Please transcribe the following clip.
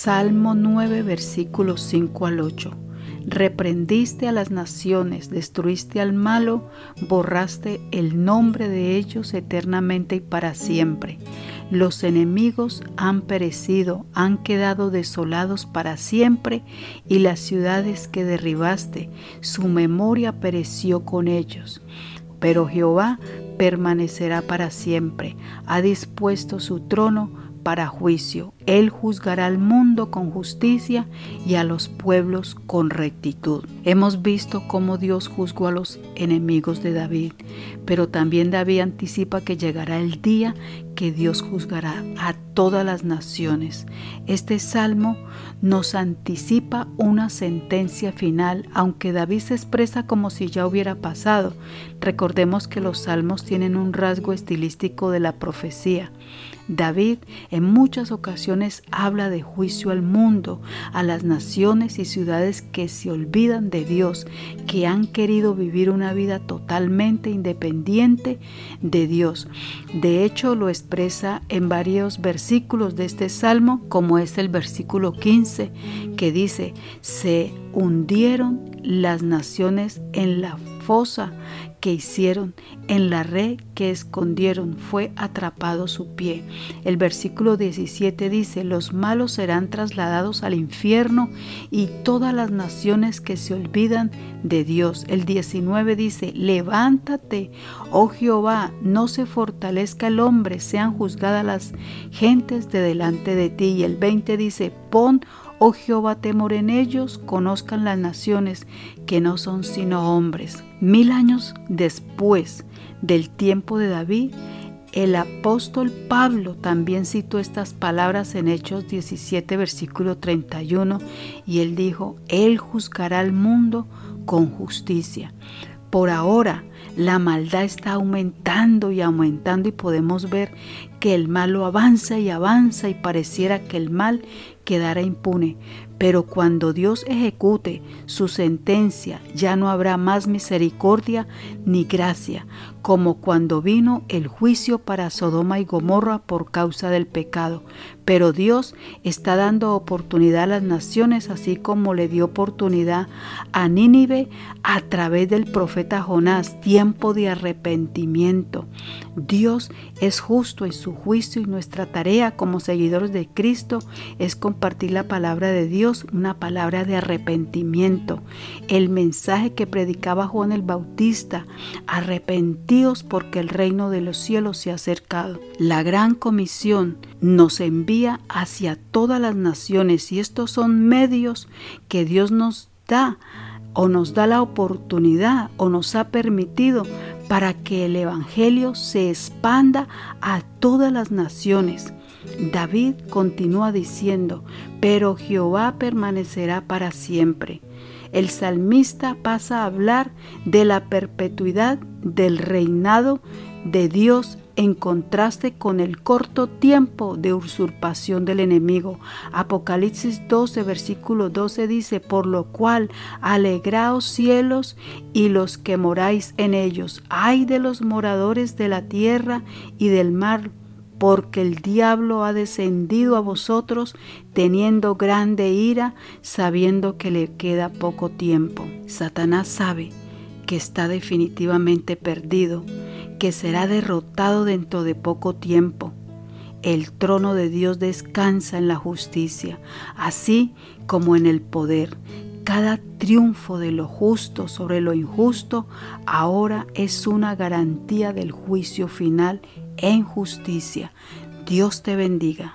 Salmo 9, versículos 5 al 8. Reprendiste a las naciones, destruiste al malo, borraste el nombre de ellos eternamente y para siempre. Los enemigos han perecido, han quedado desolados para siempre, y las ciudades que derribaste, su memoria pereció con ellos. Pero Jehová permanecerá para siempre, ha dispuesto su trono para juicio. Él juzgará al mundo con justicia y a los pueblos con rectitud. Hemos visto cómo Dios juzgó a los enemigos de David, pero también David anticipa que llegará el día que Dios juzgará a todas las naciones. Este salmo nos anticipa una sentencia final, aunque David se expresa como si ya hubiera pasado. Recordemos que los salmos tienen un rasgo estilístico de la profecía. David en muchas ocasiones habla de juicio al mundo, a las naciones y ciudades que se olvidan de Dios, que han querido vivir una vida totalmente independiente de Dios. De hecho, lo expresa en varios versículos de este salmo, como es el versículo 15, que dice, se hundieron las naciones en la que hicieron, en la red que escondieron, fue atrapado su pie. El versículo 17 dice, los malos serán trasladados al infierno y todas las naciones que se olvidan de Dios. El 19 dice, levántate, oh Jehová, no se fortalezca el hombre, sean juzgadas las gentes de delante de ti. Y el 20 dice, pon Oh Jehová, temor en ellos, conozcan las naciones que no son sino hombres. Mil años después del tiempo de David, el apóstol Pablo también citó estas palabras en Hechos 17, versículo 31, y él dijo, Él juzgará al mundo con justicia. Por ahora, la maldad está aumentando y aumentando y podemos ver que el malo avanza y avanza y pareciera que el mal quedará impune. Pero cuando Dios ejecute su sentencia, ya no habrá más misericordia ni gracia, como cuando vino el juicio para Sodoma y Gomorra por causa del pecado. Pero Dios está dando oportunidad a las naciones, así como le dio oportunidad a Nínive a través del profeta Jonás, tiempo de arrepentimiento. Dios es justo en su juicio y nuestra tarea como seguidores de Cristo es compartir la palabra de Dios, una palabra de arrepentimiento. El mensaje que predicaba Juan el Bautista, arrepentidos porque el reino de los cielos se ha acercado. La gran comisión nos envía hacia todas las naciones y estos son medios que Dios nos da o nos da la oportunidad o nos ha permitido para que el Evangelio se expanda a todas las naciones. David continúa diciendo, pero Jehová permanecerá para siempre. El salmista pasa a hablar de la perpetuidad del reinado de Dios en contraste con el corto tiempo de usurpación del enemigo. Apocalipsis 12, versículo 12 dice, por lo cual alegraos cielos y los que moráis en ellos. Ay de los moradores de la tierra y del mar, porque el diablo ha descendido a vosotros teniendo grande ira, sabiendo que le queda poco tiempo. Satanás sabe que está definitivamente perdido que será derrotado dentro de poco tiempo. El trono de Dios descansa en la justicia, así como en el poder. Cada triunfo de lo justo sobre lo injusto ahora es una garantía del juicio final en justicia. Dios te bendiga.